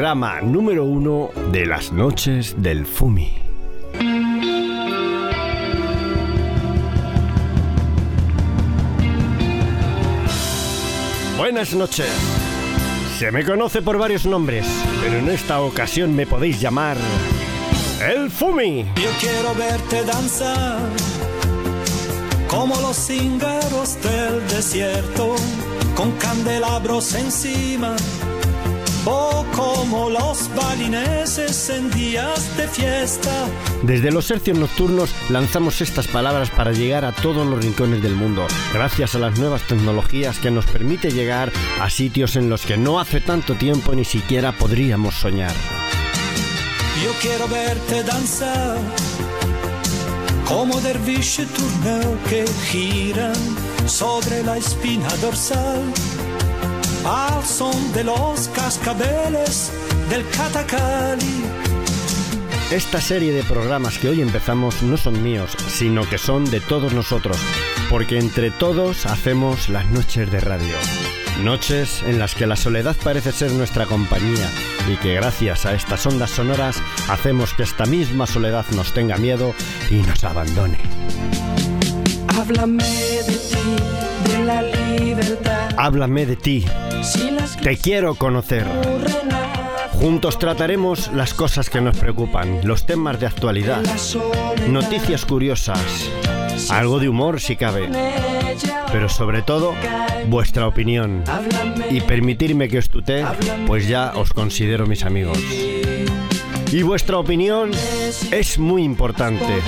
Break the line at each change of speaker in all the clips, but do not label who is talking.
programa número uno de las noches del Fumi. Buenas noches. Se me conoce por varios nombres, pero en esta ocasión me podéis llamar el Fumi.
Yo quiero verte danzar como los cíngaros del desierto, con candelabros encima, o como los balineses en días de fiesta.
Desde los hercios nocturnos lanzamos estas palabras para llegar a todos los rincones del mundo, gracias a las nuevas tecnologías que nos permite llegar a sitios en los que no hace tanto tiempo ni siquiera podríamos soñar.
Yo quiero verte danzar como derviche turneo que giran sobre la espina dorsal al son de los cascabeles del catacali.
Esta serie de programas que hoy empezamos no son míos, sino que son de todos nosotros, porque entre todos hacemos las noches de radio. Noches en las que la soledad parece ser nuestra compañía y que gracias a estas ondas sonoras hacemos que esta misma soledad nos tenga miedo y nos abandone.
Háblame de ti, de la libertad.
Háblame de ti, te quiero conocer. Juntos trataremos las cosas que nos preocupan, los temas de actualidad, noticias curiosas, algo de humor si cabe, pero sobre todo vuestra opinión. y permitirme que os tutee, pues ya os considero mis amigos. Y vuestra opinión es muy importante.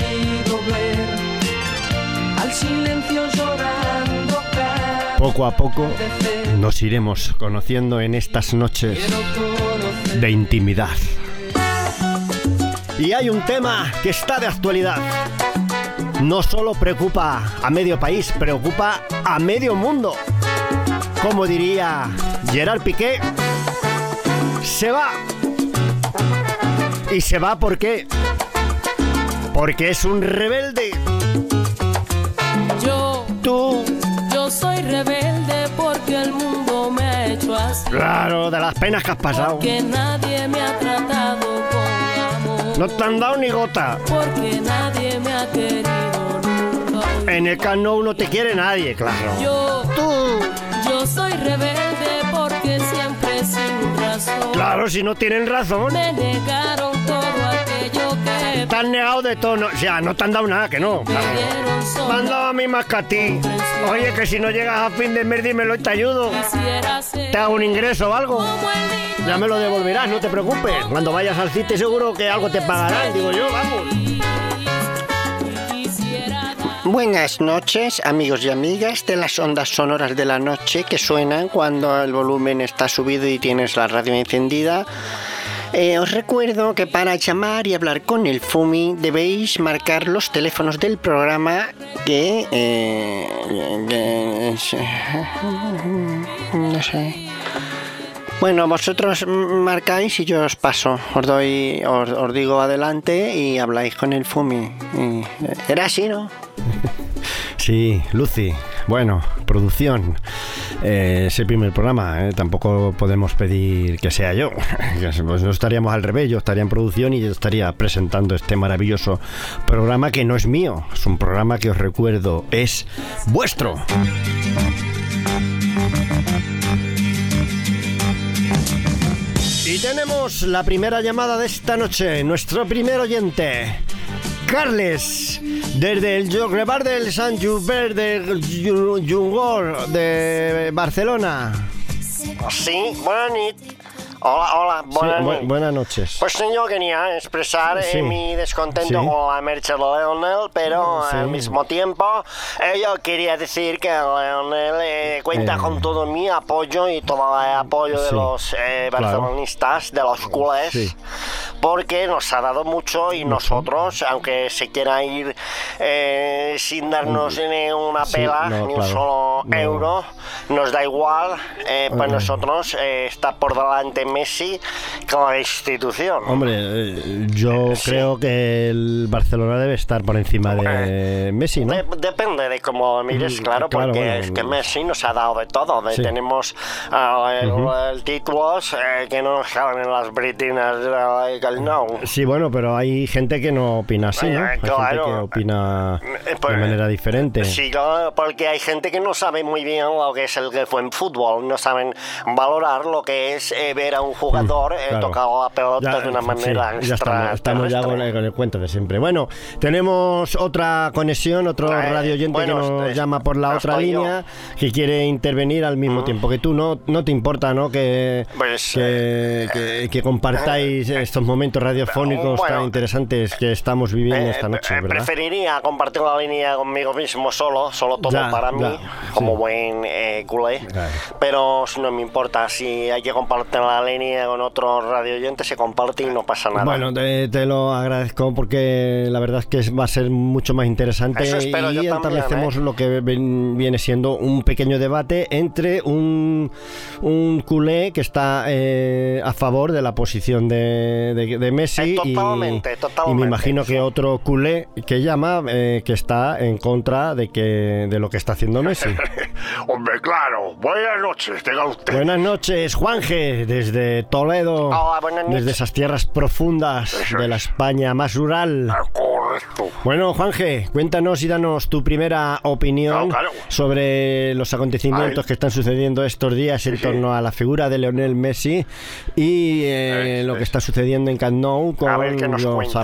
al silencio.
Poco a poco nos iremos conociendo en estas noches de intimidad. Y hay un tema que está de actualidad. No solo preocupa a medio país, preocupa a medio mundo. Como diría Gerard Piqué, se va. ¿Y se va por qué? Porque es un rebelde.
Yo,
Tú,
yo soy rebelde
claro, de las penas que has pasado.
Que nadie me ha tratado con amor.
No te han dado ni gota.
Porque nadie me ha querido nunca.
En el cano no te quiere nadie, claro.
Yo,
Tú,
yo soy rebelde porque siempre sin razón.
claro, si no tienen razón.
Me negaron todo
Te han negado de tono. O sea, no te han dado nada, que no.
me
Claro. Me han dado a mí más que a ti. Oye, que si no llegas a fin de mes, dímelo y te ayudo. Te hago un ingreso o algo. Ya me lo devolverás, no te preocupes. Cuando vayas al sitio seguro que algo te pagarán, digo yo, vamos.
Buenas noches, amigos y amigas de las ondas sonoras de la noche que suenan cuando el volumen está subido y tienes la radio encendida. Eh, os recuerdo que para llamar y hablar con el FUMI debéis marcar los teléfonos del programa que... eh, no sé. Bueno, vosotros marcáis y yo os paso. Os doy, os, digo adelante y habláis con el FUMI. Y- Era así, ¿no?
Sí, Lucy. Bueno, producción. Eh, ese primer programa, eh, tampoco podemos pedir que sea yo. Pues no estaríamos al revés, yo estaría en producción y yo estaría presentando este maravilloso programa que no es mío. Es un programa que os recuerdo, es vuestro. Y tenemos la primera llamada de esta noche, nuestro primer oyente. Carles, desde el Llobregat del Sant Josep del Jungor de Barcelona.
Sí, buenas nit. Hola, hola,
Sí,
buenas
bu-
nit.
buenas noches.
Pues yo quería expresar eh,
Sí.
mi descontento
Sí.
con la marcha de Leonel, pero
Sí.
al mismo tiempo eh, yo quería decir que Leonel eh, cuenta
Eh.
con todo mi apoyo y todo el apoyo de
Sí.
los eh,
Claro.
barcelonistas, de los culés,
Sí.
Porque nos ha dado mucho y nosotros, aunque se quiera ir eh, sin darnos ni una
Mm. Sí,
pela,
no,
ni un
claro.
solo
No.
euro, nos da igual, eh, pues
Eh.
nosotros eh, está por delante Messi como institución.
Hombre, eh, yo
Sí.
creo que el Barcelona debe estar por encima de Messi, ¿no?
De- depende de cómo mires,
Mm,
claro,
claro,
porque
bueno,
es que. Messi nos ha dado de todo. de-
Sí.
Tenemos ah, el,
Ujú.
el títulos eh, que no salen en las britinas del Nou.
Sí, bueno, pero hay gente que no opina así, ¿no? Gente
claro.
que opina
Eh, pues,
de manera diferente.
Sí, claro, porque hay gente que no sabe muy bien lo que es el que fue en fútbol, no saben valorar lo que es eh, ver a un jugador eh,
claro.
tocar la pelota
Ya,
de una
sí,
manera
ya estamos, estamos ya con el, con el cuento de siempre. Bueno, tenemos otra conexión, otro
Eh,
radio oyente
bueno,
que nos
es-
llama por la otra
yo.
línea que quiere intervenir al mismo tiempo que tú. No, no te importa, ¿no? Que,
Pues,
que, que- que compartáis estos momentos radiofónicos
bueno,
tan interesantes que estamos viviendo
Eh,
esta noche,
eh,
¿verdad?
preferiría compartir la línea conmigo mismo solo, solo todo
Ya,
para
ya,
mí, como
sí.
buen eh, culé.
Claro.
Pero no me importa, si hay que compartir la línea con otro radio oyente, se comparte y no pasa nada.
Bueno, te, te lo agradezco porque la verdad es que va a ser mucho más interesante
Eso espero
y establecemos
¿eh?
lo que ven- viene siendo un pequeño debate entre un, un culé que está eh, a favor de la posición de, de- de Messi y-
totalmente,
y,
totalmente,
me imagino
sí.
que otro culé que llama eh, que está en contra de que de lo que está haciendo Messi.
Hombre, claro. Buenas noches, tenga usted.
Buenas noches, Juanje, desde Toledo,
Hola, buenas noches.
desde esas tierras profundas
Eso
de la
es.
España más rural.
Ah, Correcto.
Bueno, Juanje, cuéntanos y danos tu primera opinión
Claro, claro.
sobre los acontecimientos que están sucediendo estos días en
Sí,
torno a la figura de Leonel Messi y eh,
Es-
lo que
es.
está sucediendo en Camp Nou con
A ver qué nos
los
este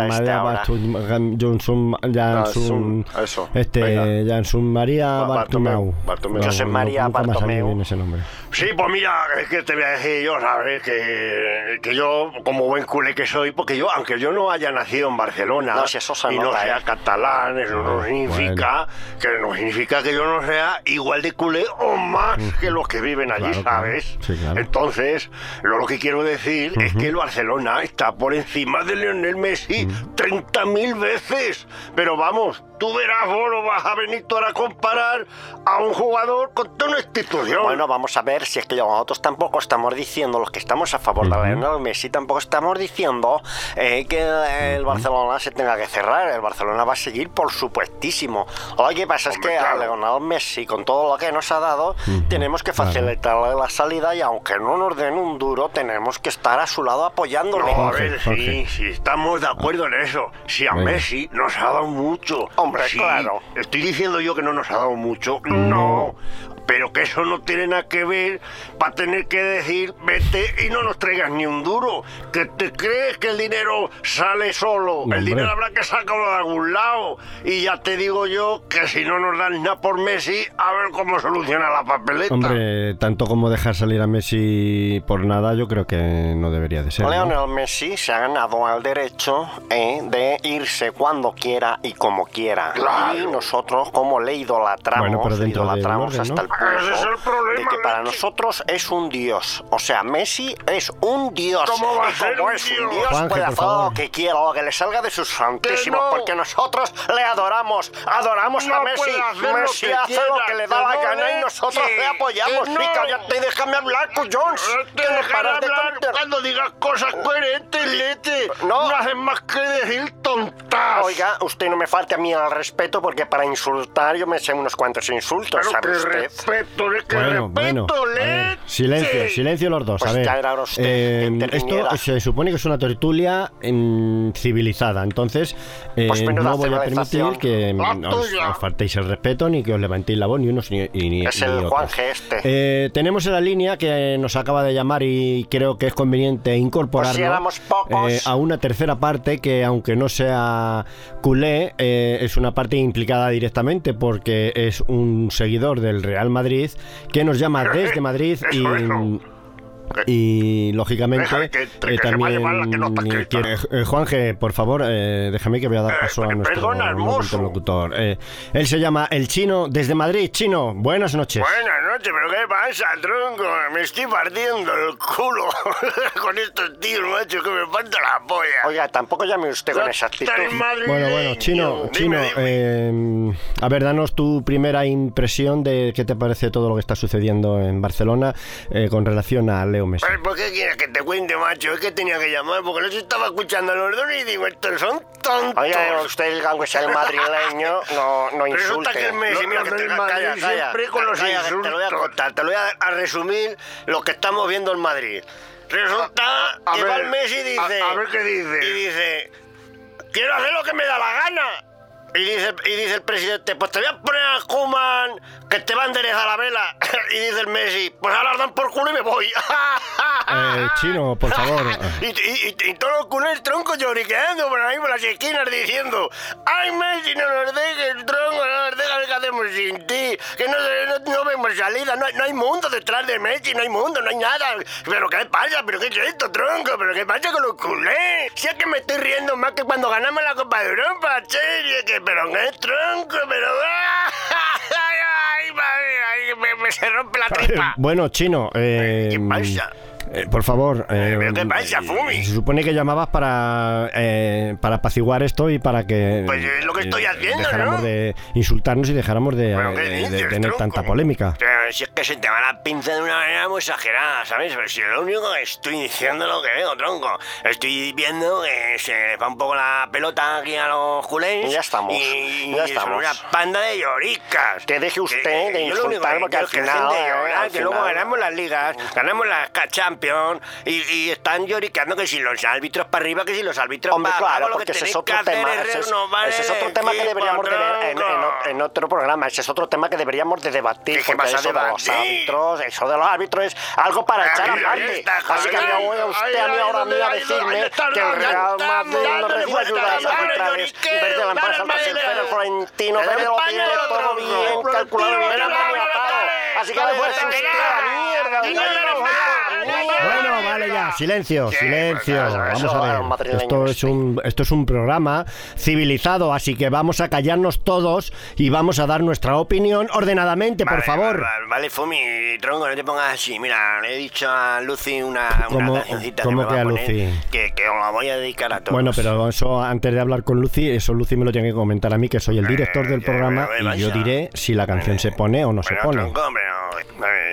Johnson, Jansun,
eso,
este. Jansun María
Ba-
Bartomeu.
Bartomeu.
José María
salido
Bartomeu.
ese nombre.
Sí, pues mira, es que te voy a decir yo, ¿sabes? Que, que yo, como buen culé que soy, porque yo, aunque yo no haya nacido en Barcelona
No, si eso se
y no sea
¿eh?
catalán, eso no
Ah,
significa que no significa que yo no sea igual de culé o más que los que viven allí,
Claro, claro.
¿sabes?
Sí, claro.
Entonces, lo, lo que quiero decir es que el Barcelona está por encima de Lionel Messi 30.000 veces. Pero vamos, tú verás, vos no vas a venir tú ahora a comparar a un jugador con toda una institución.
Bueno, vamos a ver si es que nosotros tampoco estamos diciendo, los que estamos a favor de Lionel Messi, tampoco estamos diciendo eh, que el Barcelona se tenga que cerrar. El Barcelona va a seguir, por supuestísimo. Lo que pasa es
Hombre,
que a
claro.
Lionel Messi, con todo lo que nos ha dado, tenemos que
claro.
facilitarle la salida y aunque no nos den un duro, tenemos que estar a su lado apoyándole.
No, a ver,
Jorge.
sí, sí, estamos de acuerdo en eso. Si a
Venga.
Messi nos ha dado mucho.
Hombre,
Sí,
claro.
Estoy diciendo yo que no nos ha dado mucho. No. Pero que eso no tiene nada que ver para tener que decir, vete y no nos traigas ni un duro. Que te crees que el dinero sale solo.
No,
el dinero habrá que sacarlo de algún lado. Y ya te digo yo que si no nos dan nada por Messi, a ver cómo soluciona la papeleta.
Hombre, tanto como dejar salir a Messi por nada, yo creo que no debería de ser. ¿no?
Lionel Messi se ha ganado el derecho eh, de irse cuando quiera y como quiera.
Claro.
Y nosotros, como le idolatramos,
Bueno, pero
le idolatramos
orden,
hasta
¿no?
el punto
Ese es el problema,
de que para nosotros es un dios. O sea, Messi es un dios.
¿Cómo va a
y
ser
como
un
es un
dios?
dios,
Juanje,
puede hacer lo que quiera, lo que le salga de sus santísimos,
no.
porque nosotros le adoramos. Adoramos a
No
Messi.
hacer lo
Messi
que
hace lo
quiera,
que le da la
no,
gana y nosotros le apoyamos.
que no.
Sí, cállate y déjame hablar, Jones.
Te
Que no paras de
hablar cuando digas cosas coherentes, Lete.
No.
No haces más que decir tontas.
Oiga, usted no me falte a mí al respeto porque para insultar yo me sé unos cuantos insultos,
Pero
¿sabe
que
usted?
respeto, es que
Bueno, bueno.
respeto,
ver,
Lete.
silencio, silencio los dos.
Pues
a ver,
ya era usted
eh, esto se supone que es una tertulia em, civilizada, entonces eh,
Pues
no voy a permitir que em, os, os faltéis el respeto ni que os levantéis la voz ni unos ni, ni,
Es
ni
el
otros.
Juanje este.
Eh, tenemos en la línea que nos acaba de llamar y creo que es conveniente incorporarlo
Pues si pocos.
eh, a una tercera parte que aunque no sea culé eh, es una parte implicada directamente porque es un seguidor del Real Madrid que nos llama desde Madrid y
Eso, eso.
y lógicamente
que- que
eh, también
no
eh, Juanje por favor déjame que voy a dar paso a nuestro
perdona,
interlocutor. él se llama el chino desde Madrid. Chino buenas noches.
Buenas noches, pero ¿qué pasa, tronco? Me estoy partiendo el culo con estos tíos, macho, que me falta la polla.
Oiga, tampoco llame usted con esa actitud.
Bueno, bueno, Chino,
Dime,
Chino,
dime.
eh, a ver, danos tu primera impresión de qué te parece todo lo que está sucediendo en Barcelona eh, con relación a Leo Messi.
Pues, ¿Por qué quieres que te cuente, macho? Es que tenía que llamar porque no se estaba escuchando a los dos y digo, estos son tontos.
Oye, usted, aunque sea el madrileño, no, no
Resulta que el
insulte.
Messi, No, mira no, que no, te el calla, Madrid calla, siempre con los calla, que Te lo voy a contar, te lo voy a, a resumir lo que estamos viendo en Madrid. Resulta A- a que va ver, el Messi y dice... a ver qué dice. Y dice, quiero hacer lo que me da la gana. Y dice, y dice el presidente, pues te voy a poner a Kuman que te va a enderezar la vela. Y dice el Messi, pues ahora dan por culo y me voy.
Eh, chino, por favor.
y, y, y, todos los culés troncos lloriqueando por ahí por las esquinas diciendo ¡Ay, Messi, no nos dejes, tronco, no nos dejes, ¿qué hacemos sin ti? Que no, no, no vemos salida, no no hay mundo detrás de Messi, no hay mundo, no hay nada. ¿Pero qué pasa? ¿Pero qué es esto, tronco? ¿Pero qué pasa con los culés? Si es que me estoy riendo más que cuando ganamos la Copa de Europa, serio, que pero qué tronco, pero... ¡Ay, ay, madre, ay, me, me se rompe la tripa!
Bueno, chino. eh,
¿Qué pasa?
Eh, por favor. eh,
¿Pero qué pasa, Fumi?
Se supone que llamabas para, eh, para apaciguar esto y para que.
Pues es lo que estoy haciendo,
Dejáramos
¿no?
de insultarnos y dejáramos de,
¿Pero qué
de- de
dices,
tener
tronco?
tanta polémica.
Pero si es que se te va la pinza de una manera muy exagerada, ¿sabes? Pero si lo único que estoy diciendo es lo que veo, tronco. Estoy viendo que se va un poco la pelota aquí a los culés.
Ya estamos,
Y,
ya
y son
estamos.
una panda de lloricas.
Que deje usted
Que-
de insultar,
que
porque al final, eh,
llorar,
al
que luego ganamos las ligas, ganamos las Champions y, y están lloricando que si los árbitros para arriba, que si los árbitros
Hombre,
para
claro,
abajo,
porque
que
ese es otro tema.
es
Ese es, ese es
el
otro tema que deberíamos de ver en, en en otro programa. Ese es otro tema que deberíamos de debatir.
¿Qué- qué
porque eso de los árbitros, eso de los árbitros es algo para echar
Ahí
aparte. Así que me voy a usted a mí ahora a mí a decirme que el Real Madrid no recibe ayudas arbitrales desde la empresa
dale.
Florentino, pero lo tiene todo bien calculado, bien Así que usted
otro,
a la mierda.
Bueno, vale ya, silencio, silencio.
Pues,
Vamos a ver. Esto es un esto es un programa civilizado, así que vamos a callarnos todos y vamos a dar nuestra opinión ordenadamente, por favor.
Vale, Fumi, tronco, no te pongas así. Mira, le he dicho a Lucy una,
¿Cómo-
una cancioncita
cómo
que,
a Lucy?
Que, que os la voy a dedicar a todos.
Bueno, pero eso antes de hablar con Lucy, eso Lucy me lo tiene que comentar a mí, que soy el director del programa, y yo diré si la canción se pone o no se pone.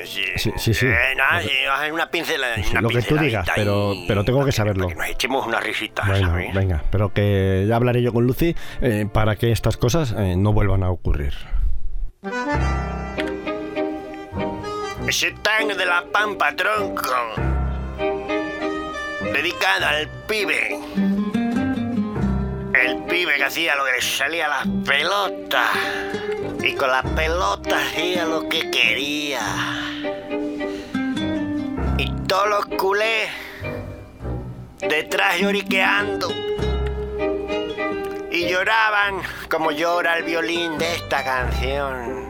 Sí,
Sí, sí.
Eh, nada, vas una pincela,
Sí,
una
lo que tú digas, pero- pero tengo que saberlo.
que nos echemos una risita,
Bueno,
¿sabes?
venga, pero que ya hablaré yo con Lucy eh, para que estas cosas eh, no vuelvan a ocurrir.
Ese tango de la pampa, tronco. Dedicado al pibe. El pibe que hacía lo que le salía las pelotas. Y con las pelotas hacía lo que quería. Y todos los culés detrás lloriqueando. Y lloraban como llora el violín de esta canción.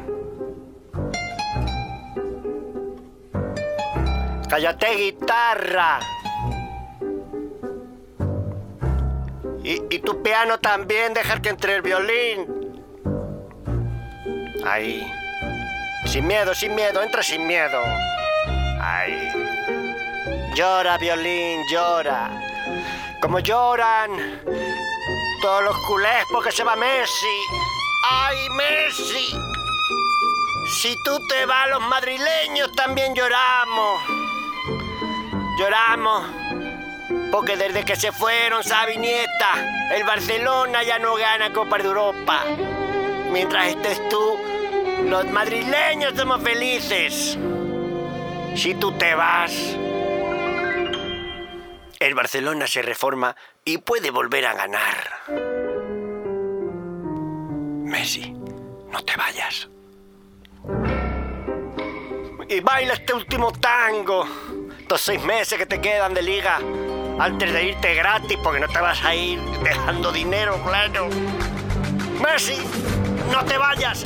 Cállate, guitarra. Y, tu piano también, dejar que entre el violín. Ahí. Sin miedo, sin miedo, entra sin miedo. Ahí. Llora, violín, llora. Como lloran todos los culés porque se va Messi. ¡Ay, Messi! Si tú te vas, los madrileños también lloramos. Lloramos porque desde que se fueron Xavi Nieta, el Barcelona ya no gana Copa de Europa. Mientras estés tú, los madrileños somos felices. Si tú te vas, el Barcelona se reforma y puede volver a ganar. Messi, no te vayas. Y baila este último tango. Estos seis meses que te quedan de liga. Antes de irte gratis, porque no te vas a ir dejando dinero, claro. Messi, no te vayas.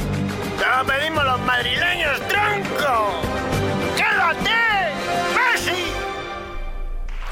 Te lo pedimos los madrileños, tronco. ¡Quédate! ¡Messi!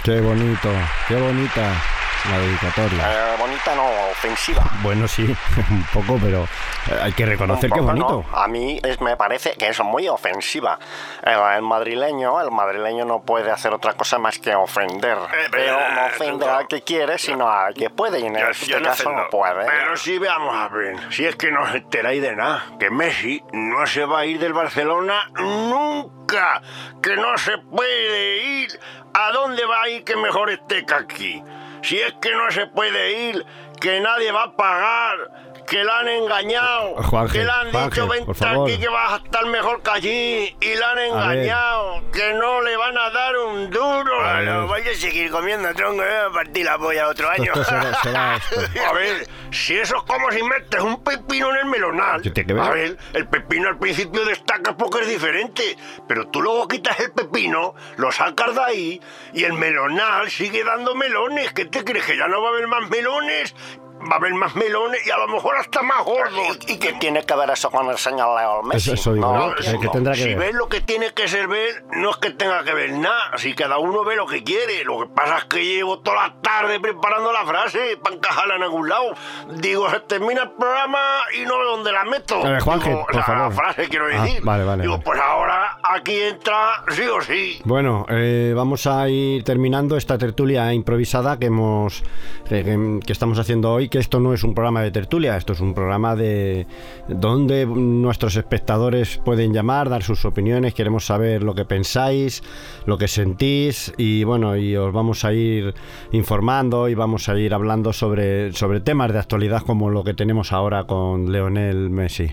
Qué bonito, qué bonita. La dedicatoria.
Eh, bonita no, ofensiva.
Bueno, sí, un poco, pero eh, hay que reconocer que es bonito.
¿no? A mí es- me parece que es muy ofensiva. El, el madrileño, el madrileño no puede hacer otra cosa más que ofender.
Eh,
pero no
eh,
ofende
no.
al que quiere, sino al que puede. Y en
Yo-
este
yo no
caso
ofendo.
no puede.
Pero sí veamos a ver, si es que no os enteráis de nada, que Messi no se va a ir del Barcelona nunca, que no se puede ir. ¿A dónde va a ir que mejor esté que aquí? Si es que no se puede ir, que nadie va a pagar. Que la han engañado,
Juanje,
que le han
Juanje,
dicho vente aquí que vas a estar mejor que allí y la han engañado, que no le van a dar un duro.
A ver.
vais a seguir comiendo tronco, eh, a partir la polla otro año.
Esto será, será esto.
A ver, si eso es como si metes un pepino en el melonal.
¿Qué tiene que ver?
A ver, el pepino al principio destaca porque es diferente, pero tú luego quitas el pepino, lo sacas de ahí y el melonal sigue dando melones. ¿Qué te crees? ¿Que ya no va a haber más melones? Va a haber más melones y a lo mejor hasta más gordos.
¿Y, y qué tiene que ver eso con el señor Leo Messi?
Eso- eso digo
No, eso
que- tendrá
si
ver.
ves lo que tiene que ser ver, no es que tenga que ver nada. Si cada uno ve lo que quiere. Lo que pasa es que llevo toda la tarde preparando la frase para encajarla en algún lado. Digo, se termina el programa y no veo dónde la meto.
A ver, Juanje,
Digo,
por
la
favor.
frase quiero
Ah,
decir.
vale, vale,
Digo,
vale.
pues ahora aquí entra sí o sí.
Bueno, eh, vamos a ir terminando esta tertulia improvisada que hemos que estamos haciendo hoy, que esto no es un programa de tertulia, esto es un programa de donde nuestros espectadores pueden llamar, dar sus opiniones, queremos saber lo que pensáis, lo que sentís y bueno, y os vamos a ir informando y vamos a ir hablando sobre, sobre temas de actualidad como lo que tenemos ahora con Leonel Messi.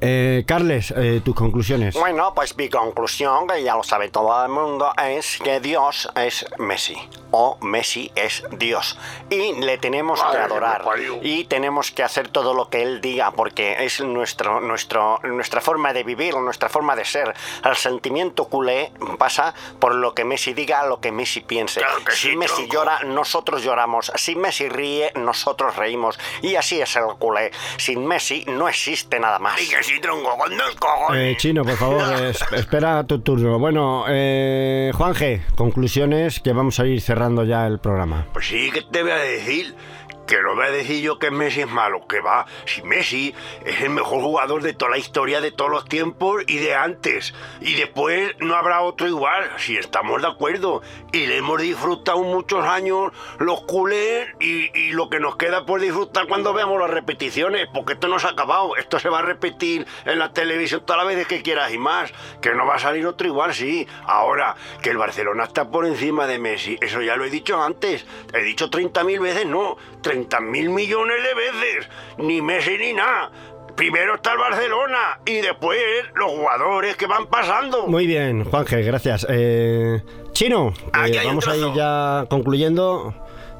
Eh, Carles, eh, tus conclusiones.
Bueno, pues mi conclusión, que ya lo sabe todo el mundo, es que Dios es Messi. O Messi es Dios. Y le tenemos que
Madre que
adorar. Y tenemos que hacer todo lo que Él diga, porque es nuestro, nuestro, nuestra forma de vivir, nuestra forma de ser. El sentimiento culé pasa por lo que Messi diga, lo que Messi piense.
Claro que
si
sí,
Messi
tronco.
llora, nosotros lloramos. Si Messi ríe, nosotros reímos. Y así es el culé. Sin Messi no existe nada más.
Y tronco, con dos cojones.
Eh, Chino, por favor, es- espera tu turno. Bueno, eh, Juanje, conclusiones que vamos a ir cerrando ya el programa.
Pues sí, que te voy a decir? Que no voy a decir yo que Messi es malo, que va. Si Messi es el mejor jugador de toda la historia de todos los tiempos y de antes. Y después no habrá otro igual, si estamos de acuerdo. Y le hemos disfrutado muchos años los culés y, y lo que nos queda por disfrutar cuando veamos las repeticiones, porque esto no se ha acabado. Esto se va a repetir en la televisión todas las veces que quieras y más. Que no va a salir otro igual, sí. Ahora, que el Barcelona está por encima de Messi, eso ya lo he dicho antes. He dicho 30.000 veces, no. 30.000 millones de veces. Ni Messi ni nada. Primero está el Barcelona y después los jugadores que van pasando.
Muy bien, Juanje, gracias. Eh, Chino, eh, vamos a ir ya concluyendo.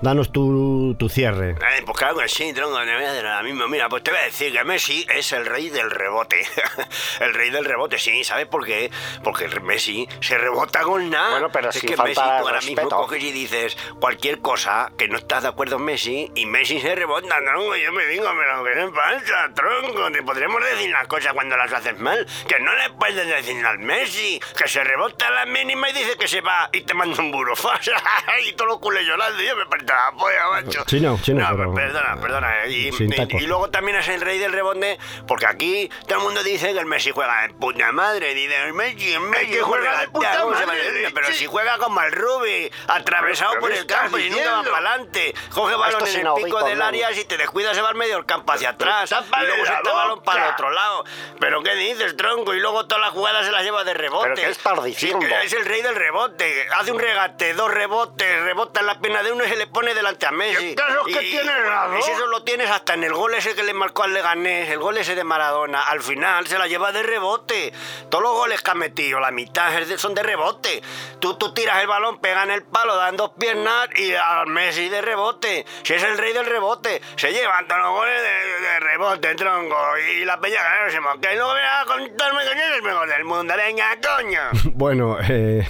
Danos tu, tu cierre.
Eh, pues claro que sí, tronco, te voy a decir ahora mismo. Mira, pues te voy a decir que Messi es el rey del rebote. el rey del rebote, sí, ¿sabes por qué? Porque Messi se rebota con nada.
Bueno, pero
es
si
que
falta
Messi tú ahora mismo coges y dices cualquier cosa que no estás de acuerdo en Messi y Messi se rebota, tronco. Yo me digo, pero que no pasa, tronco. Te podremos decir las cosas cuando las haces mal. Que no le puedes decir al Messi. Que se rebota a la mínima y dice que se va y te manda un burofás. y todos los culés llorando. Yo me parto la polla, macho.
Chino, chino,
No,
pero-
perdona, perdona. Y,
Sin
y-
tacos.
y luego también es el rey del rebote, porque aquí todo el mundo dice que el Messi juega de puta madre. Dice, el Messi, el Messi
que juega de puta
¿cómo se
madre, leche.
Pero si juega como el Rubi, atravesado
¿Pero
por
qué
el campo y nunca va
diciendo?
para adelante. Coge balón
Esto
en el pico del área, si te descuidas se va al medio del campo hacia atrás. Y luego se está balón para el otro lado. ¿Pero qué dices, tronco? Y luego todas las jugadas se las lleva de rebote.
¿Pero qué estás
Sí,
diciendo?
es el rey del rebote. Hace un regate, dos rebotes, rebota en la pierna de uno y se le pone delante a Messi.
¿Qué caso es que
Y-
tiene
y
razón?
si eso lo tienes hasta en el gol ese que le marcó al Leganés, el gol ese de Maradona. Al final se la lleva de rebote. Todos los goles que ha metido, la mitad son de rebote. Tú, tú tiras el balón, pega en el palo, dan dos piernas y al Messi de rebote. Si es el rey del rebote, se llevan todos los goles de, de rebote, tronco. Y la peña ganársemos. Que no voy a contarme que yo soy el mejor del mundo. Venga, coño.
Bueno, eh,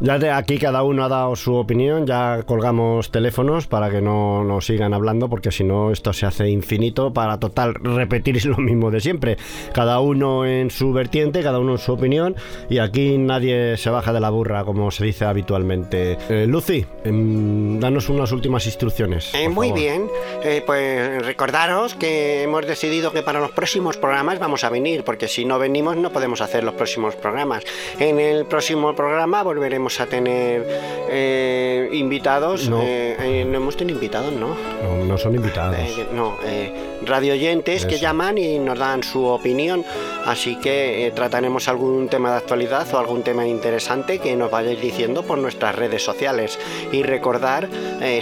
Ya de aquí cada uno ha dado su opinión, ya colgamos teléfonos para que no nos sigan hablando, porque si no esto se hace infinito para total repetir lo mismo de siempre. Cada uno en su vertiente, cada uno en su opinión, y aquí nadie se baja de la burra, como se dice habitualmente. Eh, Lucy, em, danos unas últimas instrucciones.
Eh, muy
favor.
bien, Eh, pues recordaros que hemos decidido que para los próximos programas vamos a venir, porque si no venimos no podemos hacer los próximos programas. En el próximo programa volveremos a tener eh, invitados.
No.
eh, eh, no hemos tenido invitados, ¿no?
No, no son invitados.
No, eh, radioyentes que llaman y nos dan su opinión. Así que trataremos algún tema de actualidad o algún tema interesante que nos vayáis diciendo por nuestras redes sociales. Y recordar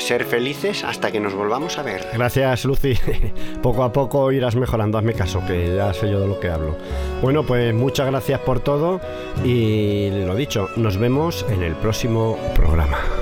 ser felices hasta que nos volvamos a ver.
Gracias, Lucy. poco a poco irás mejorando, hazme caso, que ya sé yo de lo que hablo. Bueno, pues muchas gracias por todo y lo dicho, nos vemos en el próximo programa.